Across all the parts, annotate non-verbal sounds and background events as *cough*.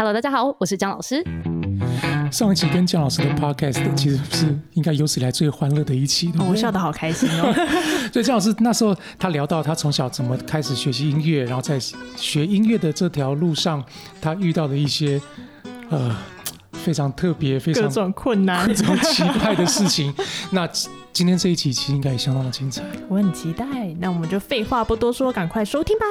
Hello，大家好，我是姜老师。上一期跟姜老师的 podcast 其实是应该有史以来最欢乐的一期，我笑得好开心哦。所以姜老师那时候他聊到他从小怎么开始学习音乐，然后在学音乐的这条路上，他遇到的一些呃非常特别、非常各种困难各，种奇怪的事情。*laughs* 那今天这一期其实应该也相当的精彩。我很期待。那我们就废话不多说，赶快收听吧。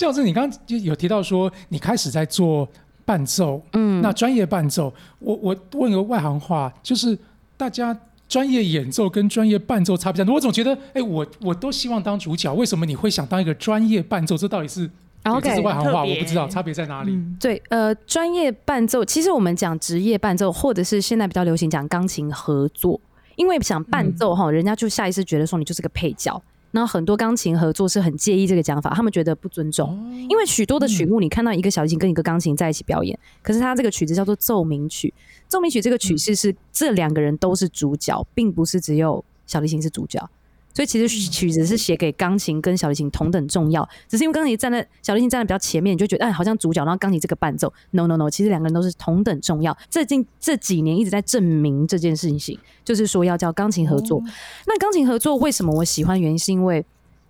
对，姜老师，你刚刚就有提到说你开始在做伴奏，嗯，那专业伴奏，我我问个外行话，就是大家。专业演奏跟专业伴奏差别在哪？我总觉得，哎，我我都希望当主角，为什么你会想当一个专业伴奏？这到底是 OK，这是外行话，我不知道差别在哪里。嗯，对，呃，专业伴奏，其实我们讲职业伴奏，或者是现在比较流行讲钢琴合作，因为想伴奏哈，人家就下意识觉得说你就是个配角。然后很多钢琴合作是很介意这个讲法，他们觉得不尊重，因为许多的曲目你看到一个小提琴跟一个钢琴在一起表演，可是它这个曲子叫做奏鸣曲，奏鸣曲这个曲式是这两个人都是主角，并不是只有小提琴是主角。所以其实曲子是写给钢琴跟小提琴同等重要，只是因为钢琴站在小提琴站在比较前面，你就觉得哎好像主角，然后钢琴这个伴奏，no no no，其实两个人都是同等重要。最近这几年一直在证明这件事情，就是说要叫钢琴合作。那钢琴合作为什么我喜欢？原因是因为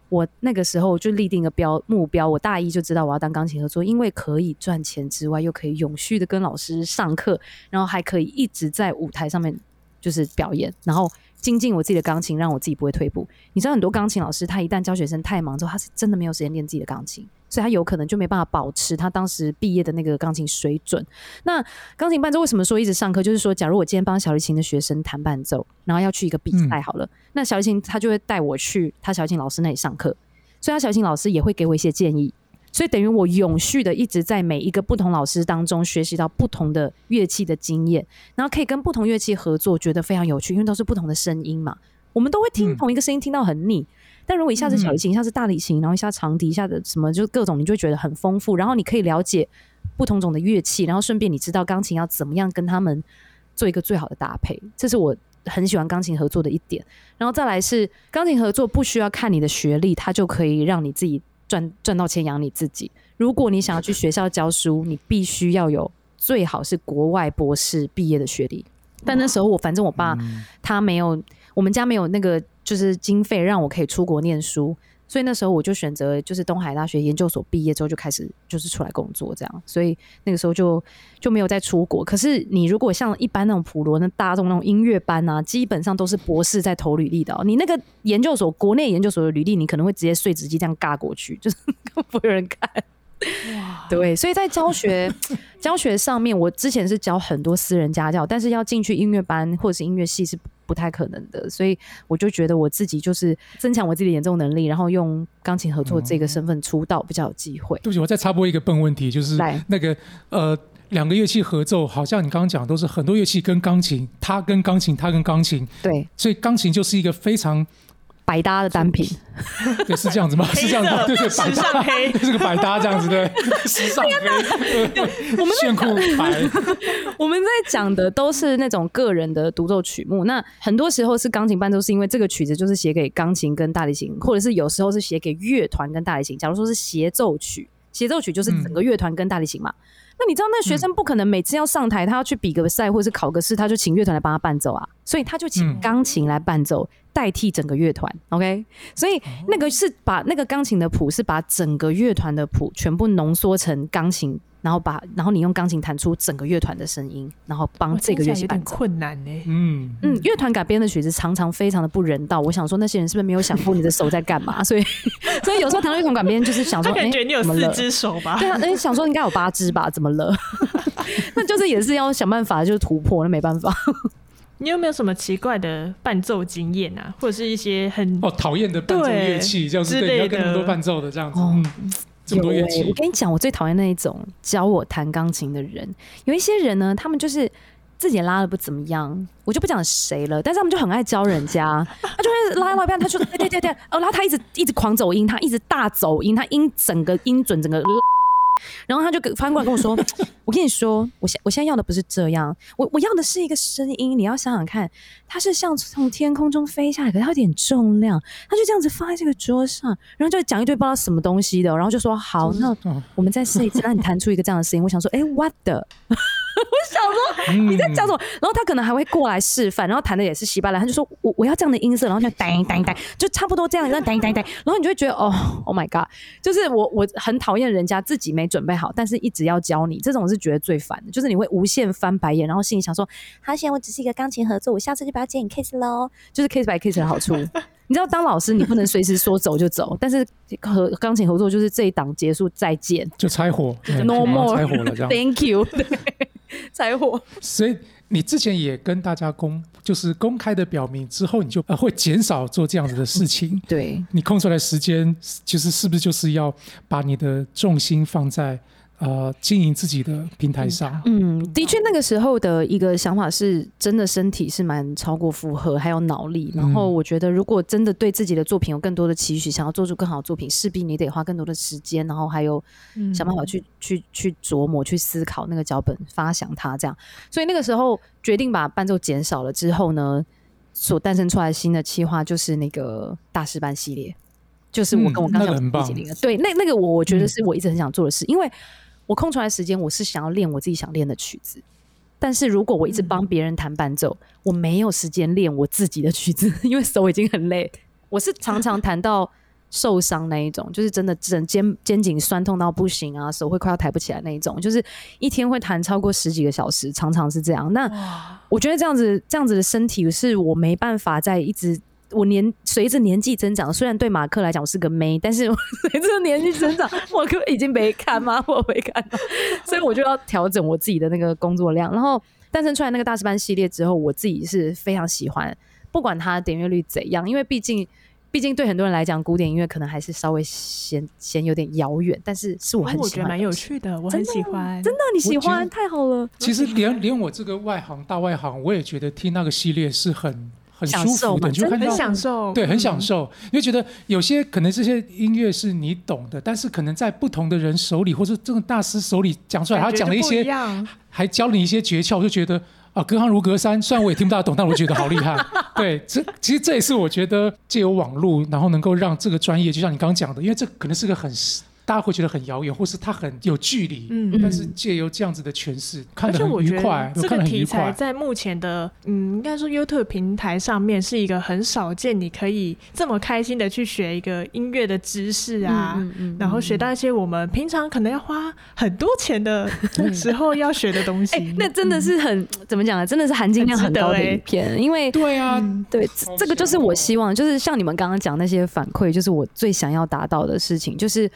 我那个时候就立定一个标目标，我大一就知道我要当钢琴合作，因为可以赚钱之外，又可以永续的跟老师上课，然后还可以一直在舞台上面就是表演，然后精进我自己的钢琴，让我自己不会退步。你知道很多钢琴老师，他一旦教学生太忙之后，他是真的没有时间练自己的钢琴，所以他有可能就没办法保持他当时毕业的那个钢琴水准。那钢琴伴奏为什么说一直上课？就是说，假如我今天帮小提琴的学生弹伴奏，然后要去一个比赛好了，那小提琴他就会带我去他小提琴老师那里上课，所以他小提琴老师也会给我一些建议。所以等于我永续的一直在每一个不同老师当中学习到不同的乐器的经验，然后可以跟不同乐器合作，觉得非常有趣，因为都是不同的声音嘛。我们都会听嗯同一个声音听到很腻，但如果一下子小提琴，一下子大提琴，然后一下长笛，一下子什么就各种，你就会觉得很丰富。然后你可以了解不同种的乐器，然后顺便你知道钢琴要怎么样跟他们做一个最好的搭配，这是我很喜欢钢琴合作的一点。然后再来是钢琴合作不需要看你的学历，它就可以让你自己赚赚到钱养你自己。如果你想要去学校教书，你必须要有最好是国外博士毕业的学历。但那时候我反正我爸他没有，我们家没有那个就是经费让我可以出国念书，所以那时候我就选择就是东海大学研究所毕业之后就开始就是出来工作这样，所以那个时候就就没有再出国。可是你如果像一般那种普罗那大众那种音乐班啊，基本上都是博士在投履历的、哦。你那个研究所国内研究所的履历，你可能会直接碎纸机这样尬过去，就是不会有人看。对，所以在教学 *clears throat* 教学上面，我之前是教很多私人家教，但是要进去音乐班或者是音乐系是不太可能的，所以我就觉得我自己就是增强我自己的演奏能力，然后用钢琴合作这个身份出道比较有机会。对不起，我再插播一个笨问题，就是那个呃，两个乐器合奏，好像你刚刚讲都是很多乐器跟钢琴，它跟钢琴，它跟钢琴，对，所以钢琴就是一个非常百搭的单品。*laughs* 对，是这样子吗？是这样子吗？对对，百时尚搭，黑 *laughs* 是个百搭这样子，对，*laughs* 时尚黑，我们炫酷白，我们在讲的都是那种个人的独奏曲目，那很多时候是钢琴伴奏，是因为这个曲子就是写给钢琴跟大提琴，或者是有时候是写给乐团跟大提琴。假如说是协奏曲，协奏曲就是整个乐团跟大提琴嘛。那你知道，那学生不可能每次要上台，他要去比个赛或者是考个试，他就请乐团来帮他伴奏啊，所以他就请嗯钢琴来伴奏，代替整个乐团。OK，所以那个是把那个钢琴的谱是把整个乐团的谱全部浓缩成钢琴，然后把然后你用钢琴弹出整个乐团的声音，然后帮这个乐器伴奏。困难呢。嗯，嗯，乐团改编的曲子常常非常的不人道。我想说，那些人是不是没有想过你的手在干嘛？*laughs* 所以，*laughs* 所以有时候弹到乐团改编就是想说，他感哎觉你有四只手吧？对啊，那想说应该有八只吧？怎么了？*laughs* 那就是也是要想办法，就是突破，那没办法。你有没有什么奇怪的伴奏经验啊，或者是一些很哦，讨厌的伴奏乐器，就是对，你要跟那么多伴奏的这样子，哦嗯，这么多乐器我，跟你讲，我最讨厌那一种教我弹钢琴的人。有一些人呢，他们就是自己也拉的不怎么样，我就不讲谁了，但是他们就很爱教人家，他就会拉到一半，他说对对对对，哦，然后他一直一直狂走音，他一直大走音，他音整个音准整个。然后他就跟翻过来跟我说：*laughs* “我跟你说，我现我现在要的不是这样，我我要的是一个声音。你要想想看，它是像从天空中飞下来，可是它有点重量，它就这样子放在这个桌上，然后就讲一堆不知道什么东西的，然后就说好，那我们再试一次，让你弹出一个这样的声音。我想说，哎，what the？*laughs* 我想说你在讲什么？然后他可能还会过来示范，然后弹的也是稀巴烂。他就说我我要这样的音色，然后就噔噔噔，就差不多这样，然后噔噔噔，然后你就会觉得哦，Oh my god，就是我我很讨厌人家自己没准备好，但是一直要教你，这种是觉得最烦的。就是你会无限翻白眼，然后心里想说，好险，我只是一个钢琴合作，我下次就不要接你 case 喽。就是 case by case 的好处。你知道当老师，你不能随时说走就走，但是和钢琴合作就是这一档结束再见，就拆伙，no more，拆伙了这样。Thank you，*laughs* 拆伙。所以你之前也跟大家公，就是公开的表明之后，你就呃会减少做这样子的事情。对，你空出来时间，就是是不是就是要把你的重心放在？呃，经营自己的平台上，嗯，的确，那个时候的一个想法是，真的身体是蛮超过负荷，还有脑力。然后我觉得，如果真的对自己的作品有更多的期许，想要做出更好的作品，势必你得花更多的时间，然后还有想办法去去去琢磨、去思考那个脚本，发想它这样。所以那个时候决定把伴奏减少了之后呢，所诞生出来新的企划就是那个大师班系列，就是我跟我刚讲的那个，对，那那个我我觉得是我一直很想做的事，因为。我空出来时间，我是想要练我自己想练的曲子。但是如果我一直帮别人弹伴奏，我没有时间练我自己的曲子，因为手已经很累。我是常常弹到受伤那一种，就是真的整肩肩颈酸痛到不行啊，手会快要抬不起来那一种，就是一天会弹超过十几个小时，常常是这样。那我觉得这样子这样子的身体是我没办法在一直。我年随着年纪增长，虽然对马克来讲我是个妹，但是 *laughs* 随着年纪增长，*laughs* 我可已经没看吗？*laughs* 我没看，所以我就要调整我自己的那个工作量。然后诞生出来那个大师班系列之后，我自己是非常喜欢，不管它点阅率怎样，因为毕竟，毕竟对很多人来讲，古典音乐可能还是稍微嫌嫌有点遥远，但是是我很喜欢，蛮有趣的，我很喜欢，真的你喜欢太好了。其实连连我这个外行大外行，我也觉得听那个系列是很。很舒服的，就看到很享受，对，很享受。因为觉得有些可能这些音乐是你懂的，但是可能在不同的人手里，或者这个大师手里讲出来，他讲了一些，还教你一些诀窍，我就觉得啊，隔行如隔山。虽然我也听不大懂，但我觉得好厉害。*laughs* 对，这其实这也是我觉得借由网络，然后能够让这个专业，就像你刚刚讲的，因为这可能是个很。大家会觉得很遥远，或是它很有距离。嗯，但是借由这样子的诠释，看得很愉快。这个题材在目前的嗯，应该说 YouTube 平台上面是一个很少见，你可以这么开心的去学一个音乐的知识啊，然后学到一些我们平常可能要花很多钱的时候要学的东西。*laughs* 那真的是很怎么讲呢？真的是含金量很高的一篇。因为对啊，对，这个就是我希望，就是像你们刚刚讲那些反馈，就是我最想要达到的事情，就是。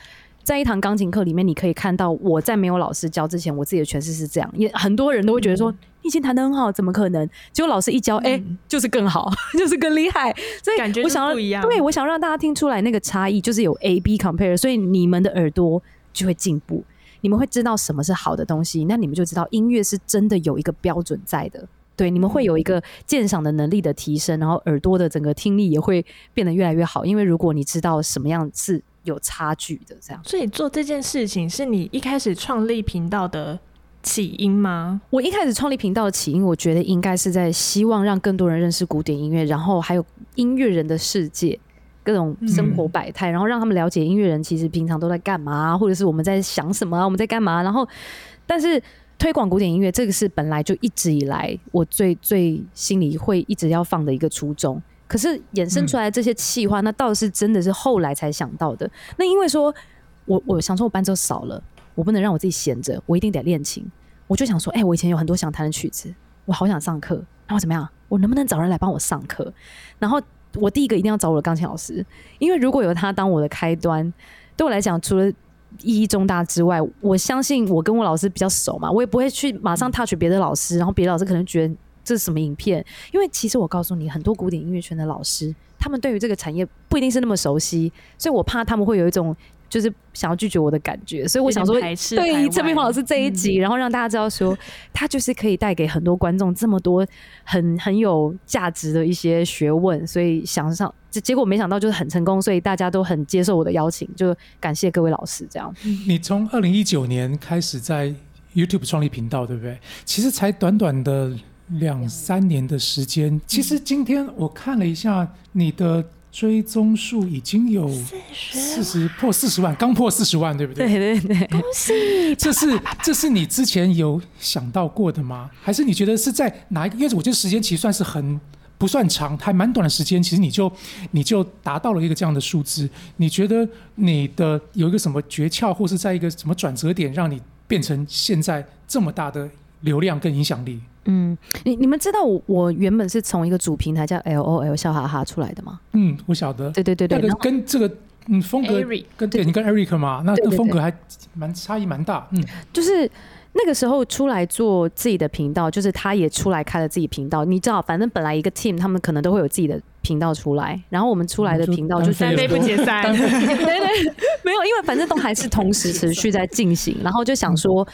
在一堂钢琴课里面，你可以看到我在没有老师教之前，我自己的诠释是这样。也很多人都会觉得说，你已经弹的很好，怎么可能？结果老师一教，哎，就是更好，就是更厉害。*laughs* 所以感觉我想不一样。对，我想让大家听出来那个差异，就是有 A B compare，所以你们的耳朵就会进步，你们会知道什么是好的东西，那你们就知道音乐是真的有一个标准在的。对，你们会有一个鉴赏的能力的提升，然后耳朵的整个听力也会变得越来越好。因为如果你知道什么样是。有差距的这样，所以做这件事情是你一开始创立频道的起因吗？我一开始创立频道的起因，我觉得应该是在希望让更多人认识古典音乐，然后还有音乐人的世界，各种生活百态，然后让他们了解音乐人其实平常都在干嘛，或者是我们在想什么，我们在干嘛。然后，但是推广古典音乐这个是本来就一直以来我最最心里会一直要放的一个初衷。可是衍生出来这些气话，那倒是真的是后来才想到的。那因为说，我我想说，我伴奏少了，我不能让我自己闲着，我一定得练琴。我就想说，哎，我以前有很多想弹的曲子，我好想上课。然后怎么样？我能不能找人来帮我上课？然后我第一个一定要找我的钢琴老师，因为如果有他当我的开端，对我来讲，除了意义重大之外，我相信我跟我老师比较熟嘛，我也不会去马上 touch 别的老师，然后别的老师可能觉得。这是什么影片？因为其实我告诉你，很多古典音乐圈的老师，他们对于这个产业不一定是那么熟悉，所以我怕他们会有一种。就是想要拒绝我的感觉，所以我想说，对陈明华老师这一集，然后让大家知道说，他就是可以带给很多观众这么多很很有价值的一些学问，所以想上，结果没想到就是很成功，所以大家都很接受我的邀请，就感谢各位老师这样。你从二零一九年开始在 YouTube 创立频道，对不对？其实才短短的两三年的时间，其实今天我看了一下你的。追踪数已经有四十破四十万，刚破四十万，对不对？对对对，恭喜！*laughs* 这是这是你之前有想到过的吗？还是你觉得是在哪一个？因为我觉得时间其实算是很不算长，还蛮短的时间，其实你就你就达到了一个这样的数字。你觉得你的有一个什么诀窍，或是在一个什么转折点，让你变成现在这么大的流量跟影响力？嗯，你你们知道我我原本是从一个主平台叫 L O L 笑哈哈出来的吗？嗯，我晓得。对对对对，那个跟这个嗯风格跟对你跟 Eric 嘛，那个风格还蛮差异蛮大。嗯，就是那个时候出来做自己的频道，就是他也出来开了自己频道。你知道，反正本来一个 team 他们可能都会有自己的频道出来，然后我们出来的频道就三杯不解散。对对，没有，因为反正都还是同时持续在进行，然后就想说。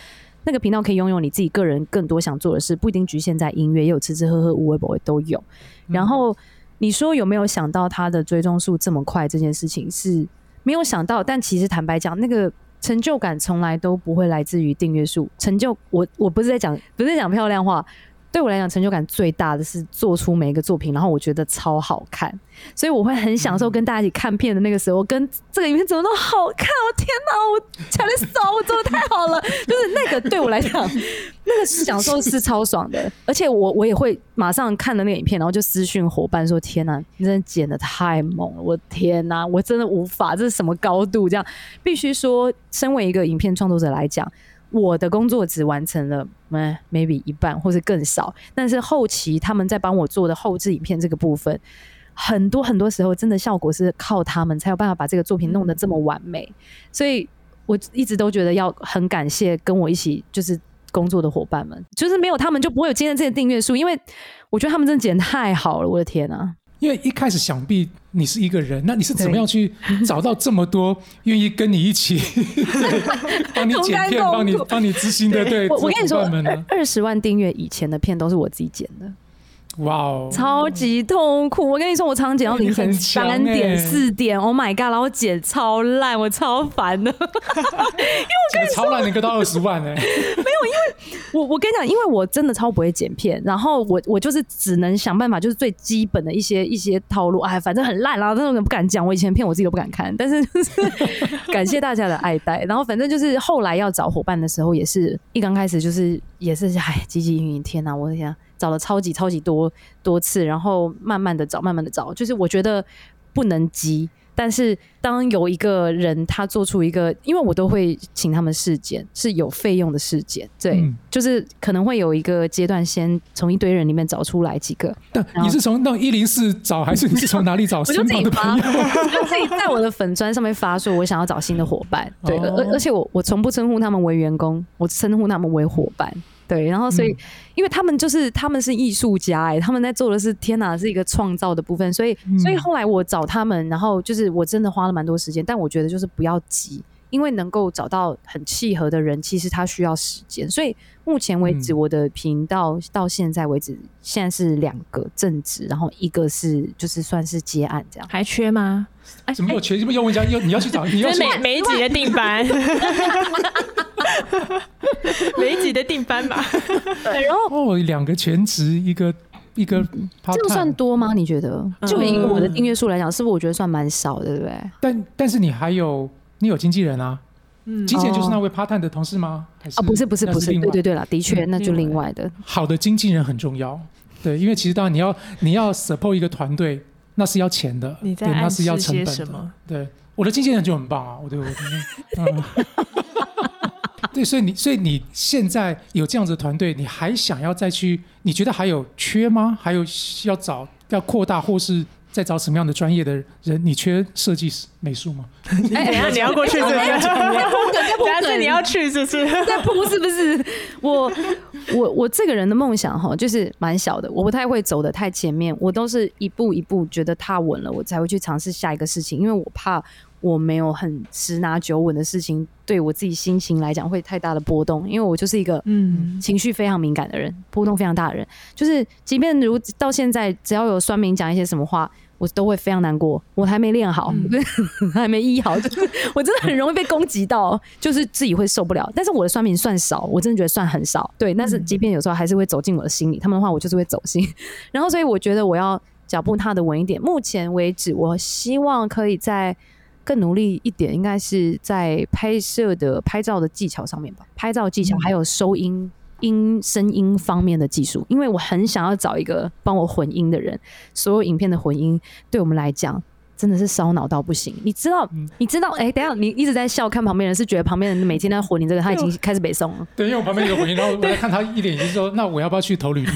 那个频道可以拥有你自己个人更多想做的事，不一定局限在音乐，也有吃吃喝喝、无微不微都有。然后你说有没有想到他的追踪数这么快？这件事情是没有想到，但其实坦白讲，那个成就感从来都不会来自于订阅数。成就我我不是在讲，不是讲漂亮话。对我来讲，成就感最大的是做出每一个作品，然后我觉得超好看，所以我会很享受跟大家一起看片的那个时候，跟这个影片怎么都好看！我天哪，我强烈手，我做的太好了，就是那个对我来讲，那个享受是超爽的，而且我我也会马上看了那个影片，然后就私讯伙伴说：“天哪，你真的剪的太猛了！我天哪，我真的无法，这是什么高度？这样必须说，身为一个影片创作者来讲。”我的工作只完成了嗯 maybe 一半或是更少，但是后期他们在帮我做的后置影片这个部分，很多很多时候真的效果是靠他们才有办法把这个作品弄得这么完美，所以我一直都觉得要很感谢跟我一起就是工作的伙伴们，就是没有他们就不会有今天这些订阅数，因为我觉得他们真的剪太好了，我的天啊！因为一开始想必你是一个人，那你是怎么样去找到这么多 *laughs* 愿意跟你一起 *laughs* 帮你剪片、帮你帮你执行的？对，我我跟你说，二十万订阅以前的片都是我自己剪的。哇哦，超级痛苦！我跟你说，我常常剪到凌晨三点、四点，Oh my god！然后剪超烂，我超烦的。*laughs* 因为我跟你超烂，你割到二十万呢？*laughs* 没有，因为我我跟你讲，因为我真的超不会剪片，然后我我就是只能想办法，就是最基本的一些一些套路。哎，反正很烂啦，但是不敢讲。我以前片我自己都不敢看，但是就是感谢大家的爱戴。然后反正就是后来要找伙伴的时候，也是一刚开始就是也是哎汲汲营营。天哪，我的天！找了超级超级多多次，然后慢慢的找，慢慢的找，就是我觉得不能急。但是当有一个人他做出一个，因为我都会请他们试检，是有费用的试检，对，就是可能会有一个阶段，先从一堆人里面找出来几个。但你是从那一零四找，还是你是从哪里找？*laughs* 我就自己发，我就自己在我的粉砖上面发说，我想要找新的伙伴。对，而而且我我从不称呼他们为员工，我称呼他们为伙伴。对，然后所以，因为他们就是他们是艺术家哎，他们在做的是天哪，是一个创造的部分，所以所以后来我找他们，然后就是我真的花了蛮多时间，但我觉得就是不要急，因为能够找到很契合的人，其实他需要时间。所以目前为止，我的频道到现在为止，现在是两个正职，然后一个是就是算是接案这样，还缺吗？哎，怎么有缺？怎么又问家？又你要去找？你要每每一集的定班。每一集的定班吧，*laughs* 对，然后哦，两个全职，一个一个，这个算多吗？你觉得？就以我的订阅数来讲，是不是我觉得算蛮少的，对不对？但但是你还有你有经纪人啊，嗯，经纪人就是那位 part time 的同事吗？啊，不是不是不是，对对对了，的确，那就另外的。好的经纪人很重要，对，因为其实当然你要你要 support 一个团队，那是要钱的，你在那是要成本的。对，我的经纪人就很棒啊，我对我嗯。*laughs* 对，所以你，所以你现在有这样子的团队，你还想要再去？你觉得还有缺吗？还有要找要扩大，或是再找什么样的专业的人？你缺设计师、美术吗？*laughs* 哎，你要过去是不是？在铺梗，在铺梗，你要去是不是？在铺是不是？我我我这个人的梦想哈，就是蛮小的，我不太会走的太前面，我都是一步一步觉得踏稳了，我才会去尝试下一个事情，因为我怕我没有很十拿九稳的事情，对我自己心情来讲会太大的波动，因为我就是一个嗯情绪非常敏感的人，波动非常大的人，就是即便如到现在，只要有酸民讲一些什么话。我都会非常难过，我还没练好，*laughs* 还没医好，就 *laughs* 是我真的很容易被攻击到，就是自己会受不了。但是我的酸民算少，我真的觉得算很少。对，但是即便有时候还是会走进我的心里，他们的话我就是会走心。*laughs* 然后所以我觉得我要脚步踏的稳一点。目前为止，我希望可以在更努力一点，应该是在拍摄的拍照的技巧上面吧，拍照技巧还有收音。音声音方面的技术，因为我很想要找一个帮我混音的人。所有影片的混音，对我们来讲真的是烧脑到不行。你知道，你知道，哎，等下你一直在笑，看旁边人是觉得旁边人每天在混你这个，他已经开始北宋了。对，因为我旁边有个混音，然后我在看他一脸就是说，那我要不要去投履历？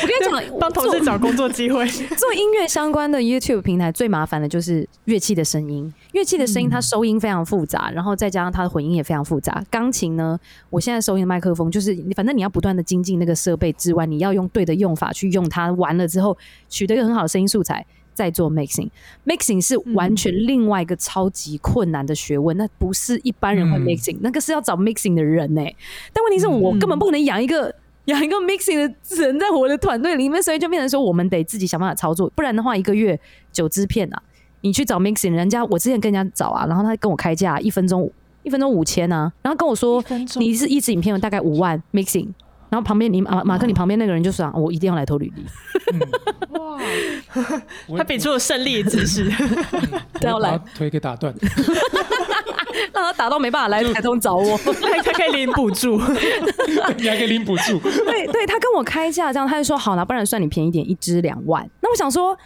我跟你讲，帮同事找工作机会。*laughs* 做音乐相关的 YouTube 平台最麻烦的就是乐器的声音。乐器的声音它收音非常复杂，然后再加上它的混音也非常复杂。钢琴呢，我现在收音的麦克风就是，反正你要不断的精进那个设备之外，你要用对的用法去用它。完了之后，取得一个很好的声音素材，再做 mixing。mixing 是完全另外一个超级困难的学问，那不是一般人会 mixing，那个是要找 mixing 的人呢。但问题是我根本不可能养一个。养一个 mixing 的人在我的团队里面，所以就变成说，我们得自己想办法操作，不然的话，一个月九支片啊，你去找 mixing 人家，我之前跟人家找啊，然后他跟我开价一分钟一分钟五千啊，然后跟我说你是一支影片大概五万 mixing，然后旁边你马马克你旁边那个人就说我一定要来投履历，哇，*laughs* 他比出了胜利的姿势，*laughs* 都要来。腿给打断。让他打到没办法来台中找我，他可以领补助，*laughs* 你还可以领补助。对对，他跟我开价这样，他就说好了，不然算你便宜点，一支两万。那我想说，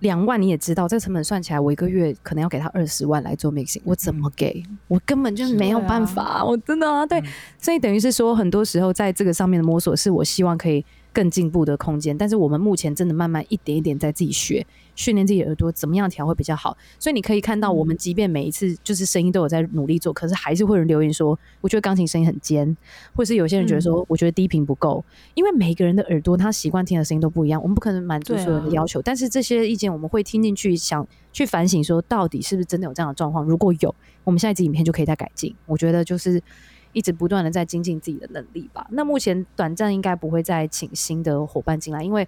两万你也知道，这个成本算起来，我一个月可能要给他二十万来做 mixing，我怎么给？我根本就没有办法，我真的啊，对，所以等于是说，很多时候在这个上面的摸索，是我希望可以。更进步的空间，但是我们目前真的慢慢一点一点在自己学训练自己耳朵，怎么样调会比较好。所以你可以看到，我们即便每一次就是声音都有在努力做，可是还是会有人留言说，我觉得钢琴声音很尖，或是有些人觉得说，我觉得低频不够。因为每个人的耳朵他习惯听的声音都不一样，我们不可能满足所有人的要求。但是这些意见我们会听进去，想去反省，说到底是不是真的有这样的状况？如果有，我们下一集影片就可以再改进。我觉得就是。一直不断的在精进自己的能力吧。那目前短暂应该不会再请新的伙伴进来，因为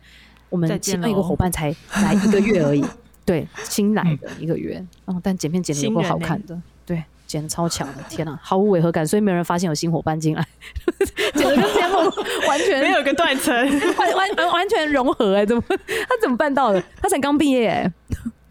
我们请了一个伙伴才来一个月而已。*laughs* 对，新来的一个月，哦，但剪片剪的有够好看的，对，剪的超强的，天哪，毫无违和感，所以没有人发现有新伙伴进来，*laughs* 剪的跟节目完全没有个断层，完完完全融合哎，怎么他怎么办到的？他才刚毕业哎。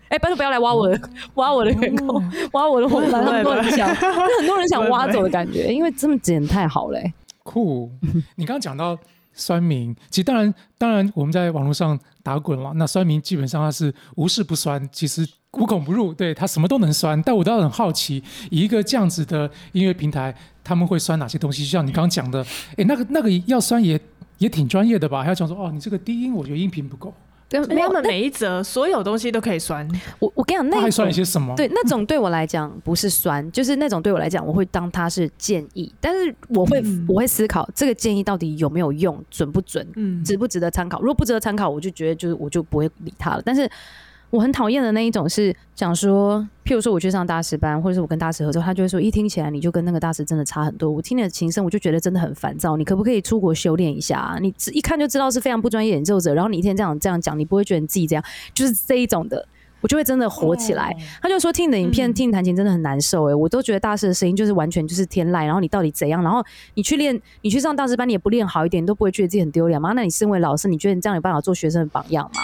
哎，拜托不要来挖我的，*laughs* 挖我的员工，*laughs* 挖我的伙伴，*laughs* 很多人想，很多人想挖走的感觉，因为这么剪太好嘞。酷，你刚刚讲到酸民，其实当然，当然我们在网络上打滚了，那酸民基本上他是无事不酸，其实无孔不入，对他什么都能酸。但我倒很好奇，以一个这样子的音乐平台，他们会酸哪些东西？就像你刚刚讲的，哎，那个那个要酸也也挺专业的吧？还要讲说，哦，你这个低音，我觉得音频不够。对，没有每一则所有东西都可以酸。我我跟你讲，那还酸一些什么？对，那种对我来讲不是酸，就是那种对我来讲，我会当它是建议，但是我会我会思考这个建议到底有没有用，准不准，嗯，值不值得参考。如果不值得参考，我就觉得就是我就不会理他了。但是。我很讨厌的那一种是想说，譬如说我去上大师班，或者是我跟大师合作，他就会说一听起来你就跟那个大师真的差很多。我听你的琴声，我就觉得真的很烦躁。你可不可以出国修炼一下？你一看就知道是非常不专业演奏者，然后你一天这样这样讲，你不会觉得你自己这样，就是这一种的，我就会真的火起来。*laughs* 他就说听你的影片，听你弹琴真的很难受诶，我都觉得大师的声音就是完全就是天籁，然后你到底怎样？然后你去练，你去上大师班，你也不练好一点，你都不会觉得自己很丢脸吗？那你身为老师，你觉得你这样有办法做学生的榜样吗？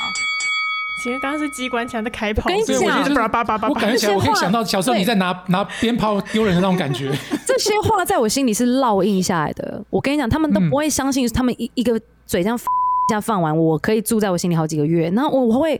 其实刚刚是机关枪在开炮，我跟你讲，我感觉起来，我可以想到小时候你在拿拿鞭炮丢人的那种感觉。*laughs* 这些话在我心里是烙印下来的。我跟你讲，他们都不会相信，他们一一个嘴这样 *laughs* 这样放完，我可以住在我心里好几个月。那我我会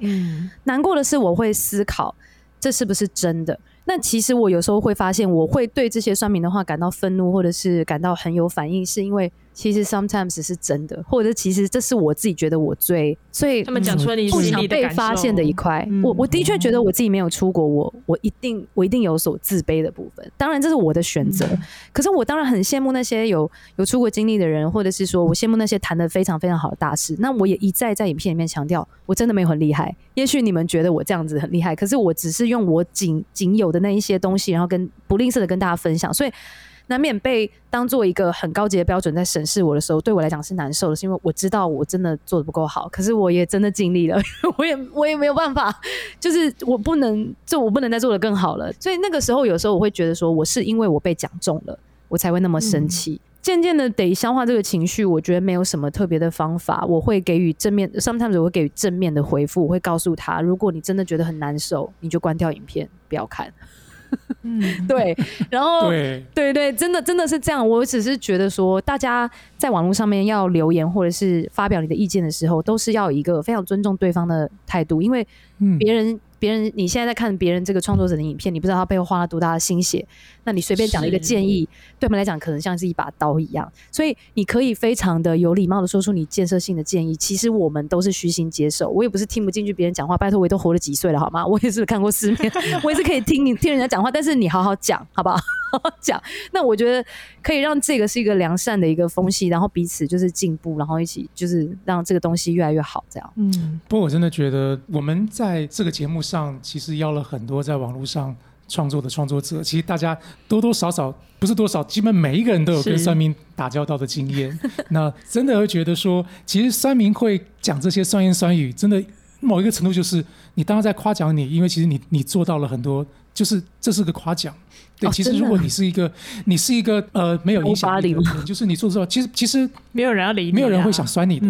难过的是，我会思考这是不是真的。那其实我有时候会发现，我会对这些酸民的话感到愤怒，或者是感到很有反应，是因为其实 sometimes 是真的，或者其实这是我自己觉得我最最他们讲出你不想被发现的一块。我我的确觉得我自己没有出国，我我一定我一定有所自卑的部分。当然这是我的选择，可是我当然很羡慕那些有有出国经历的人，或者是说我羡慕那些谈的非常非常好的大师。那我也一再在影片里面强调，我真的没有很厉害。也许你们觉得我这样子很厉害，可是我只是用我仅仅有的那一些东西，然后跟不吝啬的跟大家分享，所以。难免被当做一个很高级的标准在审视我的时候，对我来讲是难受的，是因为我知道我真的做的不够好，可是我也真的尽力了，*laughs* 我也我也没有办法，就是我不能，就我不能再做的更好了。所以那个时候，有时候我会觉得说，我是因为我被讲中了，我才会那么生气。渐渐的得消化这个情绪，我觉得没有什么特别的方法，我会给予正面，sometimes 我会给予正面的回复，我会告诉他，如果你真的觉得很难受，你就关掉影片，不要看。嗯，对，然后对对对，真的真的是这样。我只是觉得说，大家在网络上面要留言或者是发表你的意见的时候，都是要一个非常尊重对方的态度，因为别人。别人，你现在在看别人这个创作者的影片，你不知道他背后花了多大的心血。那你随便讲一个建议，对我们来讲可能像是一把刀一样。所以你可以非常的有礼貌的说出你建设性的建议。其实我们都是虚心接受。我也不是听不进去别人讲话，拜托，我也都活了几岁了，好吗？我也是看过世面，*laughs* 我也是可以听你听人家讲话。但是你好好讲，好不好？*laughs* 好好讲。那我觉得可以让这个是一个良善的一个风气，然后彼此就是进步，然后一起就是让这个东西越来越好。这样。嗯。不过我真的觉得我们在这个节目。上其实邀了很多在网络上创作的创作者，其实大家多多少少不是多少，基本每一个人都有跟三明打交道的经验。*laughs* 那真的会觉得说，其实酸民会讲这些酸言酸语，真的某一个程度就是你当然在夸奖你，因为其实你你做到了很多，就是这是个夸奖。对，其实如果你是一个你是一个呃没有影响力的人，就是你做之后，其实其实没有人要理你，没有人会想酸你的。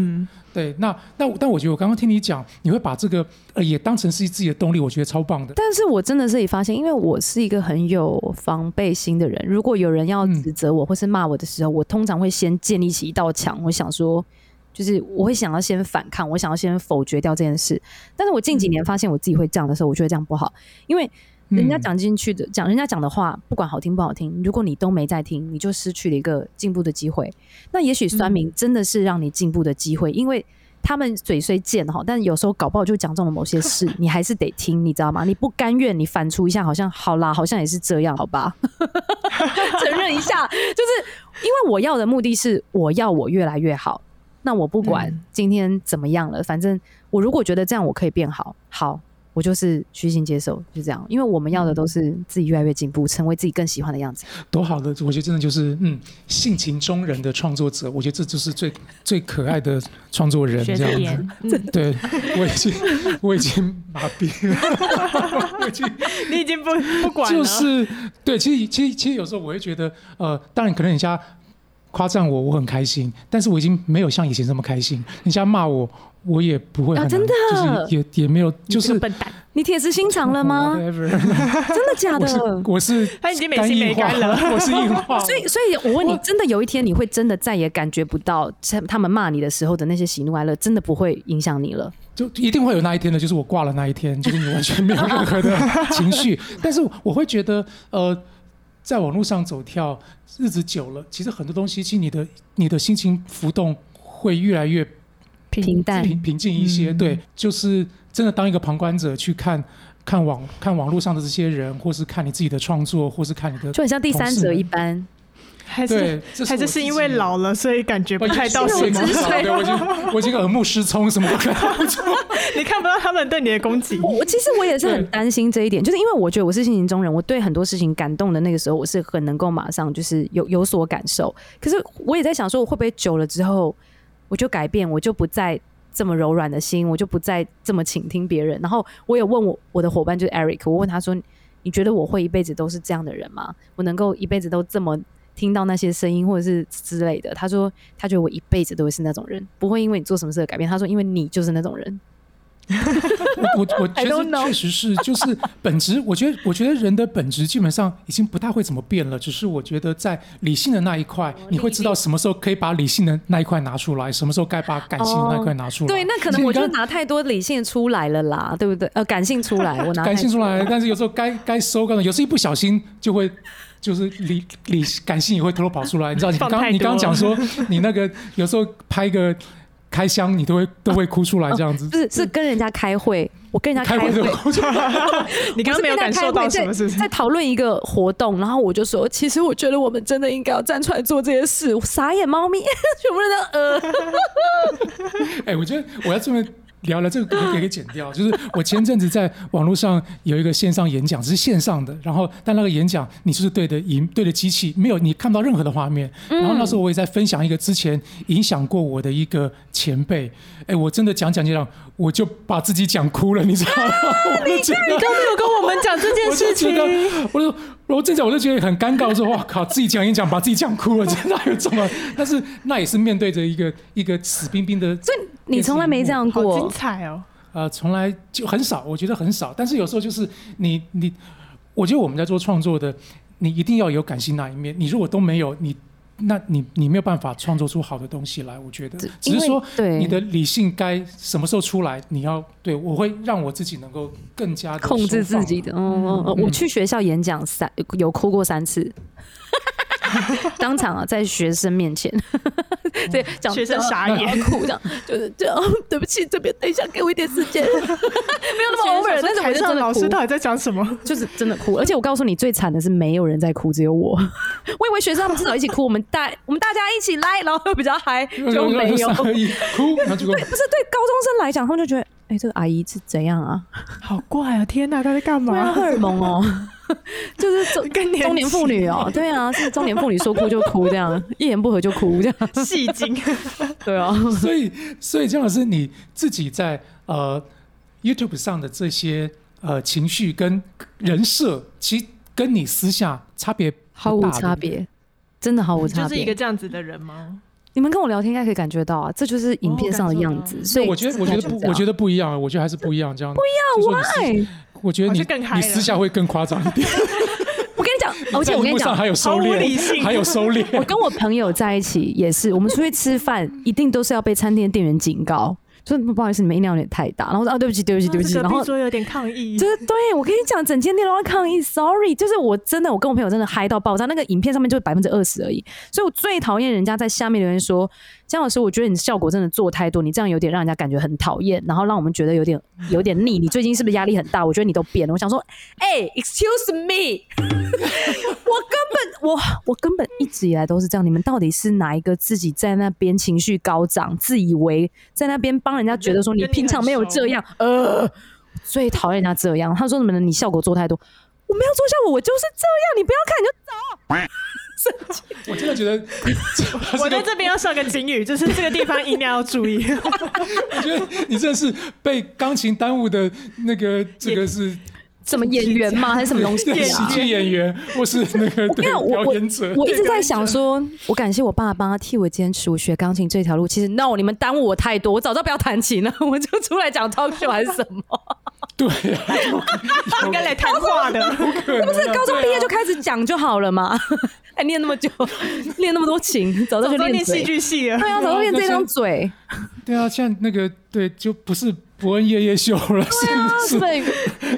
对，那那但我觉得我刚刚听你讲，你会把这个呃也当成是自己的动力，我觉得超棒的。但是我真的是也发现，因为我是一个很有防备心的人，如果有人要指责我或是骂我的时候，我通常会先建立起一道墙。我想说，就是我会想要先反抗，我想要先否决掉这件事。但是我近几年发现我自己会这样的时候，我觉得这样不好，因为。人家讲进去的，讲人家讲的话，不管好听不好听，如果你都没在听，你就失去了一个进步的机会。那也许酸民真的是让你进步的机会，因为他们嘴虽贱哈，但有时候搞不好就讲中了某些事，*laughs* 你还是得听，你知道吗？你不甘愿，你反刍一下，好像好啦，好像也是这样，好吧？*laughs* 承认一下，就是因为我要的目的是我要我越来越好。那我不管今天怎么样了，反正我如果觉得这样我可以变好，好。我就是虚心接受，就这样，因为我们要的都是自己越来越进步，成为自己更喜欢的样子。多好的，我觉得真的就是嗯，性情中人的创作者，我觉得这就是最最可爱的创作人这样子。对，我已经我已经麻痹了，*laughs* 我已经 *laughs* 你已经不不管了。就是对，其实其实其实有时候我会觉得，呃，当然可能人家夸赞我，我很开心，但是我已经没有像以前这么开心。人家骂我。我也不会啊，真的，就是也也没有，就是笨蛋，你铁石心肠了吗？*laughs* 真的假的？我是他已经没心没肝了，我是硬化。*laughs* 所以，所以我问你，真的有一天你会真的再也感觉不到他们骂你的时候的那些喜怒哀乐，真的不会影响你了？就一定会有那一天的，就是我挂了那一天，就是你完全没有任何的 *laughs* 情绪。但是我会觉得，呃，在网络上走跳日子久了，其实很多东西，其实你的你的心情浮动会越来越。平淡、平平静一些，对，就是真的当一个旁观者去看，看网看网络上的这些人，或是看你自己的创作，或是看你的，就很像第三者一般。还是还是是因为老了，所以感觉不太到什么。对，我已经 *laughs* 我已经耳目失聪，什么都看不出。你看不到他们对你的攻击。我其实我也是很担心这一点，就是因为我觉得我是性情中人，我对很多事情感动的那个时候，我是很能够马上就是有有所感受。可是我也在想，说我会不会久了之后。我就改变，我就不再这么柔软的心，我就不再这么倾听别人。然后我也问我我的伙伴就是 Eric，我问他说：“你觉得我会一辈子都是这样的人吗？我能够一辈子都这么听到那些声音或者是之类的？”他说：“他觉得我一辈子都会是那种人，不会因为你做什么事改变。”他说：“因为你就是那种人。”我我我 *laughs* 觉得确实是，就是本质，我觉得我觉得人的本质基本上已经不太会怎么变了，只是我觉得在理性的那一块，你会知道什么时候可以把理性的那一块拿出来，什么时候该把感性的那一块拿出来。对，那可能我就拿太多理性出来了啦，对不对？呃，感性出来，我拿 *laughs* 感性出来，但是有时候该该收干的，有时候一不小心就会。就是理理感性也会偷偷跑出来，你知道？你刚你刚刚讲说，你那个有时候拍个开箱，你都会都会哭出来这样子 *laughs* 不。是是跟人家开会，我跟人家开会開會哭出来，*laughs* 你刚刚没有感受到什么，事情？在讨论一个活动，然后我就说，其实我觉得我们真的应该要站出来做这些事。我傻眼猫咪，*laughs* 全部人都呃，哎、我觉得我要这么聊了，这个可以可以剪掉。*laughs* 就是我前阵子在网络上有一个线上演讲，只是线上的，然后但那个演讲你就是对着荧对着机器，没有你看不到任何的画面。然后那时候我也在分享一个之前影响过我的一个前辈，哎、我真的讲讲讲讲，我就把自己讲哭了，你知道吗？我就觉得。都没有跟我们讲这件事情，我就我正讲，我就觉得很尴尬，我说哇靠，自己讲演讲把自己讲哭了，真的有这么？但是那也是面对着一个一个死冰冰的，所以你从来没这样过精。彩哦！呃，从来就很少，我觉得很少。但是有时候就是你你，我觉得我们在做创作的，你一定要有感性那一面。你如果都没有，你那你你没有办法创作出好的东西来。我觉得，只是说对你的理性该什么时候出来，你要对我会让我自己能够更加控制自己的，嗯嗯嗯，我去学校演讲三有哭过三次，*laughs* 当场啊，在学生面前，对，讲学生傻眼哭这样，就是这样，对不起，这边等一下，给我一点时间，*laughs* 没有那么 over，但是我台上就真的哭老师到底在讲什么？就是真的哭，而且我告诉你，最惨的是没有人在哭，只有我。*laughs* 我以为学生他们至少一起哭，我们大我们大家一起来，然后会比较嗨，就没有。哭，然后结果不是对高中生来讲，他们就觉得，哎、这个阿姨是怎样啊？好怪啊！天哪，她在干嘛荷？尔蒙哦，*laughs* 就是中中年妇女哦，对啊，是中年妇女说哭就哭这样，*laughs* 一言不合就哭这样，戏精，*laughs* 对啊，所以，所以姜老师你自己在呃 YouTube 上的这些呃情绪跟人设，其实跟你私下差别毫无差。别，真的毫无差别就是一个别。这样子的人吗？你们跟我聊天应该可以感觉到啊，这就是影片上的样子。所以我觉得，我觉得不，我觉得得不一样，我觉得还是不一样。这样不一样，why？我觉得你更你私下会更夸张一点，*laughs* 我跟你讲，而且我跟你讲，还有收敛，还有收敛。我跟我朋友在一起也是，我们出去吃饭一定都是要被餐厅店员警告，说不好意思，你们音量有点太大。然后我说啊，对不起，对不起，对不起。然后说有点抗议，就是对我跟你讲，整间店都在抗议，sorry，就是我真的，我跟我朋友真的嗨到爆炸，那个影片上面就百分之二十而已，所以我最讨厌人家在下面留言说，姜老师，我觉得你效果真的做太多，你这样有点让人家感觉很讨厌，然后让我们觉得有点有点腻，你最近是不是压力很大？我觉得你都变了。我想说，哎、e x c u s e me，我根本我我根本一直以来都是这样，你们到底是哪一个自己在那边情绪高涨，自以为在那边帮人家觉得说你平常没有这样，*laughs* 呃。最讨厌人家这样。他说什么呢？你效果做太多，我没有做效果，我就是这样。你不要看你就走 *laughs* 我真的觉得，我在这边要上个警语，就是这个地方一定要注意。*laughs* 我觉得你真的是被钢琴耽误的那个，这个是什么演员吗？还是什么东西？喜剧演员或是那个表我演者。我一直在想说，我感谢我爸爸替我坚持我学钢琴这条路。其实 no，你们耽误我太多，我早知道不要弹琴了，*laughs* 我就出来讲 talk show 还是什么？对啊，应该来谈话的，不是高中毕业就开始讲就好了嘛？还 *laughs* 念那么久，练那么多琴，早知道就练戏嘴。剧系了对。啊，早就练这张嘴。对啊，像那个对，就不是伯恩夜夜秀了，是对。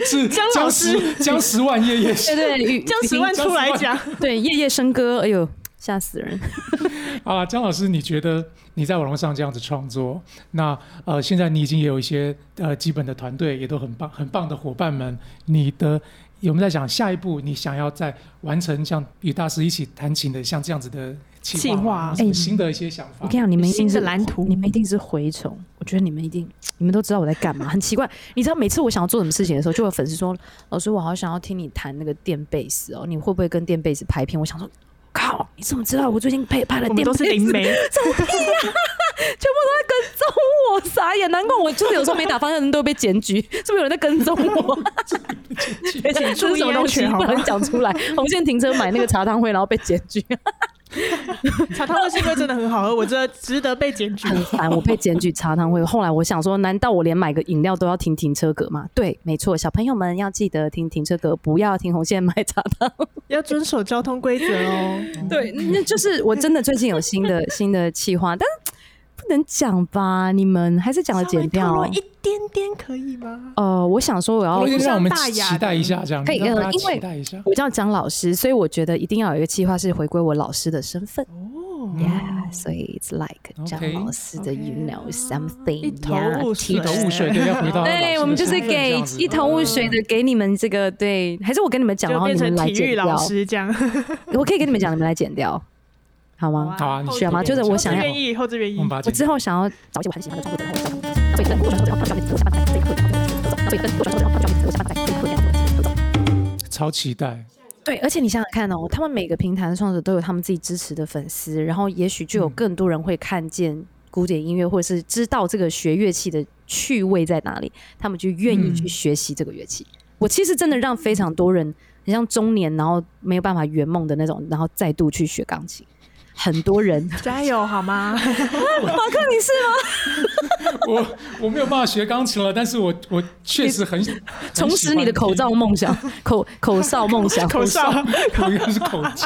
是姜老姜师。十姜十万夜夜秀。对。对，雨江十万 *laughs* 出来讲，对夜夜笙歌，哎呦，吓死人！*laughs* 啊，姜老师，你觉得你在网络上这样子创作，那呃，现在你已经也有一些呃基本的团队，也都很棒很棒的伙伴们，你的有没有在想下一步你想要再完成像与大师一起弹琴的像这样子的计计划啊，什么新的一些想法？我跟你讲，你们一定是蓝图你们一定是蛔虫。我觉得你们一定，你们都知道我在干嘛，*laughs* 很奇怪。你知道，每次我想要做什么事情的时候，就有粉丝说：“老师，我好想要听你弹那个电贝斯哦，你会不会跟电贝斯拍片？”我想说。靠！你怎么知道我最近拍拍了我们都是？灵媒，全 *laughs* 部都在跟踪我，傻眼！难怪我就是有时候没打方向灯都会被检举，是不是有人在跟踪我？这是注意什么东西不能讲出来。红线停车买那个茶汤会，然后被检举。茶汤会是因为真的很好喝，我觉得值得被检举。很烦，我被检举茶汤会。后来我想说，难道我连买个饮料都要停停车格吗？对，没错，小朋友们要记得停停车格，不要停红线买茶汤，要遵守交通规则哦。对，那就是我真的最近有新的新的计划，但不能讲吧？你们还是讲了剪掉。一点点可以吗？呃，我想说我要让我们期待一下，这样可以，因为我叫蒋老师，所以我觉得一定要有一个计划是回归我老师的身份。哦，Yeah，所以 it's like 蒋老师的，you know something，一头雾水，一头雾水的要回到对，我们就是给一头雾水的给你们这个对，还是我跟你们讲，然后你们来剪掉，这样，*laughs* 我可以跟你们讲，你们来剪掉。好吗？好啊，你需要吗？就是我想要，愿意后置愿意，我之后想要找一些我很喜欢的创作者，然后交给他们。所以，跟我转说，然后下班这一刻，所以跟我转说，然后下班这一刻，超期待。对，而且你想想看哦，他们每个平台的创作者都有他们自己支持的粉丝，然后也许就有更多人会看见古典音乐，或者是知道这个学乐器的趣味在哪里，他们就愿意去学习这个乐器。我其实真的让非常多人，很像中年然后没有办法圆梦的那种，然后再度去学钢琴。很多人 *laughs* 加油好吗？*laughs* 马克，你是吗？*laughs* 我我没有办法学钢琴了，但是我我确实很重拾你的口罩梦想，口口哨梦想，口哨，口应该是口技。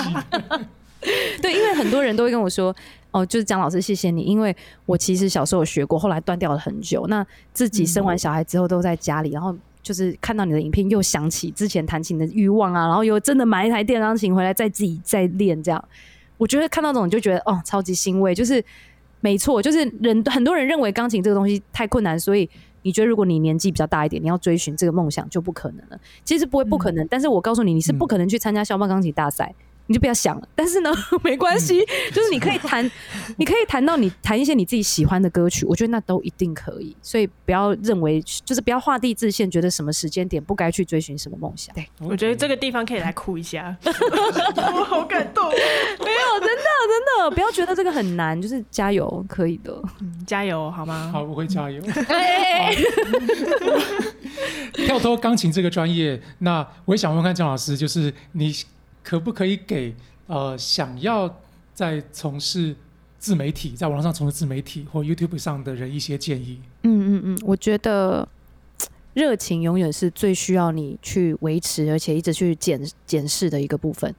对，因为很多人都会跟我说，哦，就是蒋老师，谢谢你，因为我其实小时候有学过，后来断掉了很久。那自己生完小孩之后都在家里，然后就是看到你的影片，又想起之前弹琴的欲望啊，然后又真的买一台电钢琴回来，再自己再练这样。我觉得看到这种就觉得哦，超级欣慰。就是没错，就是人很多人认为钢琴这个东西太困难，所以你觉得如果你年纪比较大一点，你要追寻这个梦想就不可能了。其实不会不可能，但是我告诉你，你是不可能去参加肖邦钢琴大赛。你就不要想了，但是呢，*laughs* 没关系，就是你可以弹，*laughs* 你可以弹到你弹一些你自己喜欢的歌曲，我觉得那都一定可以。所以不要认为，就是不要画地自限，觉得什么时间点不该去追寻什么梦想。对，我觉得这个地方可以来哭一下，*laughs* 我好感动。没有，真的真的，不要觉得这个很难，就是加油，可以的，加油好吗？好，我会加油。跳脱钢琴这个专业，那我也想问看张老师，就是你。可不可以给呃想要在从事自媒体，在网络上从事自媒体或 YouTube 上的人一些建议？嗯嗯嗯，我觉得热情永远是最需要你去维持，而且一直去检检视的一个部分。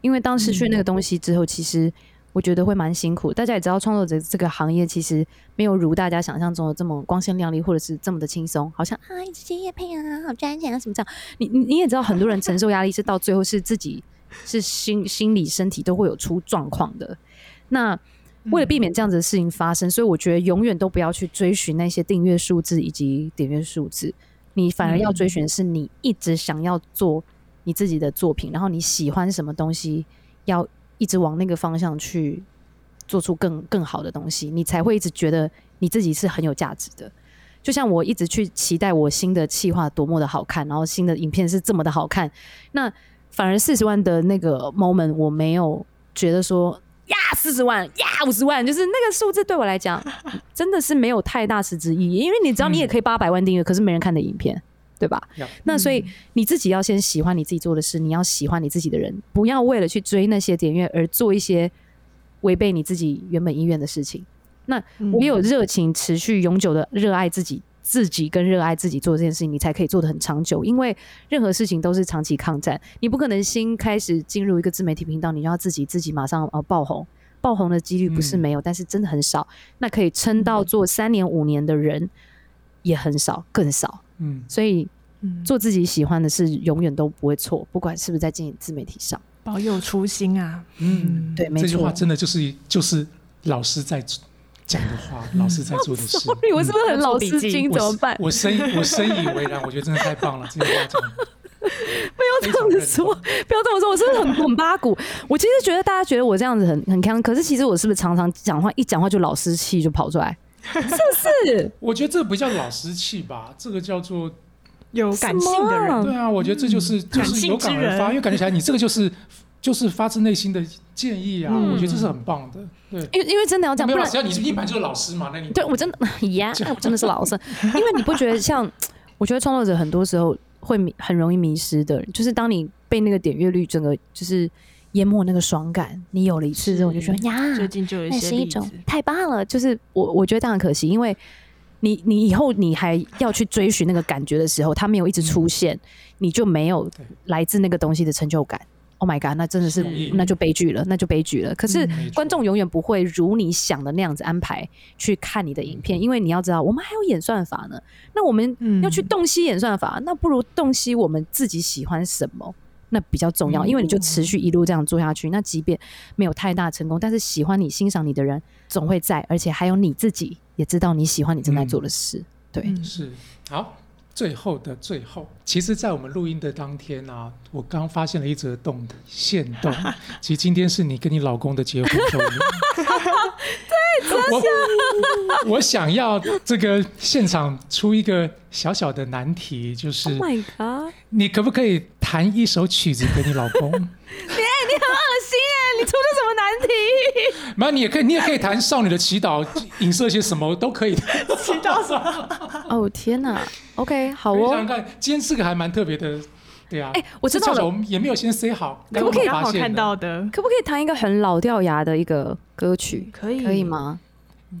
因为当失去那个东西之后，其实我觉得会蛮辛苦。大家也知道，创作者这个行业其实没有如大家想象中的这么光鲜亮丽，或者是这么的轻松。好像啊，一直接叶配啊，好赚钱啊，什么这样。你你也知道，很多人承受压力是到最后是自己。是心心理、身体都会有出状况的。那为了避免这样子的事情发生，所以我觉得永远都不要去追寻那些订阅数字以及点阅数字，你反而要追寻的是你一直想要做你自己的作品，然后你喜欢什么东西，要一直往那个方向去做出更更好的东西，你才会一直觉得你自己是很有价值的。就像我一直去期待我新的企划多么的好看，然后新的影片是这么的好看，那。反而四十万的那个 moment，我没有觉得说呀四十万呀五十万，就是那个数字对我来讲 *laughs* 真的是没有太大实质意义。因为你知道，你也可以八百万订阅，可是没人看的影片，对吧？那所以你自己要先喜欢你自己做的事，你要喜欢你自己的人，不要为了去追那些点阅而做一些违背你自己原本意愿的事情。那我有热情，持续永久的热爱自己。自己跟热爱自己做这件事情，你才可以做的很长久。因为任何事情都是长期抗战，你不可能新开始进入一个自媒体频道，你就要自己自己马上呃爆红。爆红的几率不是没有，但是真的很少。那可以撑到做三年五年的人也很少，更少。嗯，所以做自己喜欢的事，永远都不会错，不管是不是在经营自媒体上，保有初心啊。嗯，对，没错。这句话真的就是就是老师在。讲的话，老师在做的事。*laughs* Sorry，我是不是很老师精？怎么办？我深我深以为然，我觉得真的太棒了。这句话讲，*laughs* 不要这样子说，不要这么说，我是不是很很八股？我其实觉得大家觉得我这样子很很强，可是其实我是不是常常讲话一讲话就老师气就跑出来？*laughs* 是不是？我觉得这不叫老师气吧，这个叫做有感性的人。对啊，我觉得这就是就是有感而发，因为感觉起来你这个就是。就是发自内心的建议啊，我觉得这是很棒的。对，因为因为真的要这样，不然只要你是一般就是老师嘛，那你对我真的 *laughs* 呀，我真的是老师。因为你不觉得像，我觉得创作者很多时候会迷，很容易迷失的，就是当你被那个点阅率整个就是淹没那个爽感。你有了一次之后，我就觉得呀，最近就有一些是一种，太棒了。就是我我觉得当然可惜，因为你你以后你还要去追寻那个感觉的时候，它没有一直出现，你就没有来自那个东西的成就感。Oh my god，那真的是是那就悲剧了，那就悲剧了。可是观众永远不会如你想的那样子安排去看你的影片，因为你要知道，我们还有演算法呢。那我们嗯要去洞悉演算法，那不如洞悉我们自己喜欢什么。那比较重要，嗯因为你就持续一路这样做下去，那即便没有太大成功，但是喜欢你、欣赏你的人总会在，而且还有你自己也知道你喜欢你正在做的事。对，嗯是好。最后的最后，其实，在我们录音的当天啊，我刚发现了一则动线动。*laughs* 其实今天是你跟你老公的结婚周年。对，我我想要这个现场出一个小小的难题，就是 Oh my god！你可不可以弹一首曲子给你老公？*laughs* 你很恶心耶！你出题？那你也可以，你也可以弹《少女的祈祷》，影射些什么都可以的。*laughs* 祈祷什么？哦天哪！OK，好哦。你想想看，今天这个还蛮特别的，对啊。哎我知道了我们也没有先 say 好，可不可以刚好看到的？可不可以弹一个很老掉牙的一个歌曲？可以可以？吗？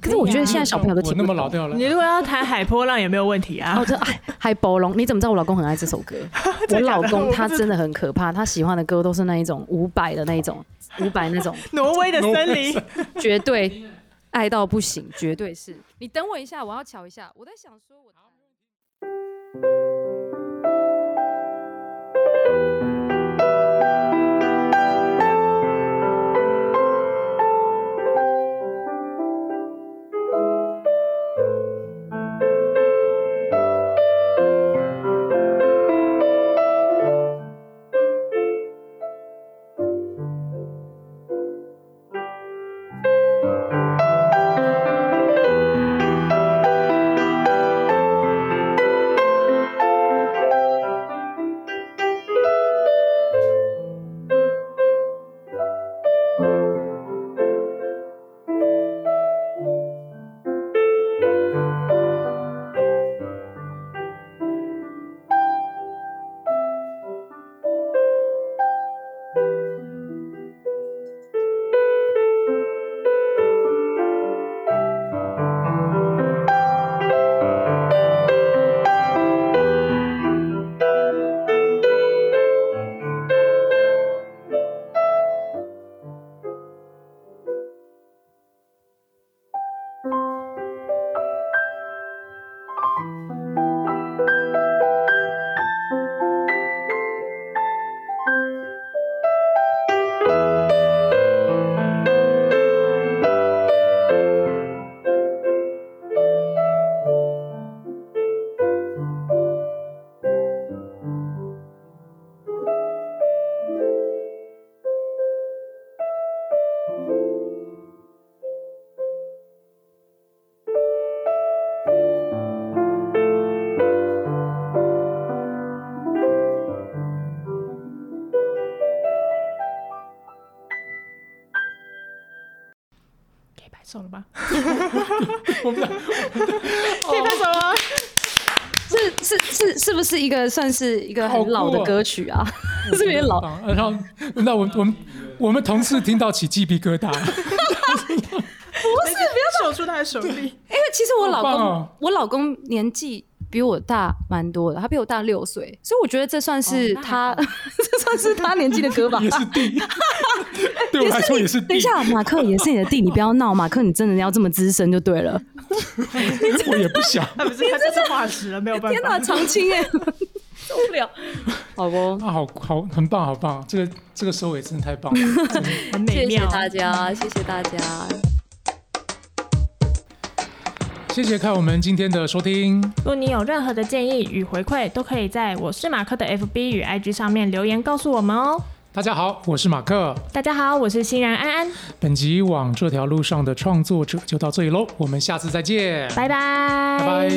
可是我觉得现在小朋友都我那听不懂。么老掉了你，如果要弹海波浪也没有问题啊哦，。这哎海波浪，你怎么知道我老公很爱这首歌？*laughs* 我老公他真的很可怕，他喜欢的歌都是那一种伍佰的那一种，*laughs* 伍佰那种，挪威的森林，*laughs* 绝对爱到不行，绝对是。你等我一下，我要瞧一下。我在想说我，我们俩可以拍手吗？是是是是不是一个算是一个很老的歌曲啊？是有点老。然后，那我我们我们同事听到起鸡皮疙瘩。不是，不要 *laughs* 秀出他的手臂。因为其实我老公，我老公年纪比我大蛮多的，他比我大六岁，所以我觉得这算是他，*laughs* 这算是他年纪的歌吧。*laughs* 也是弟，*laughs* 对我来说也是弟等一，下，马克也是你的弟，你不要闹，马克你真的要这么资深就对了。我也不想。他不是，他就是化石了，没有办法天哪，法。长青耶，受不了。好不，那，好好，很棒，好棒！这个这个收尾真的太棒了。很美谢谢。大家，谢谢大家。谢谢看我们今天的收听，如果你有任何的建议与回馈，都可以在我是马克的 FB 与 IG 上面留言告诉我们哦。大家好，我是马克。大家好，我是欣然安安，本集往这条路上的创作者就到这里喽，我们下次再见，拜拜，拜拜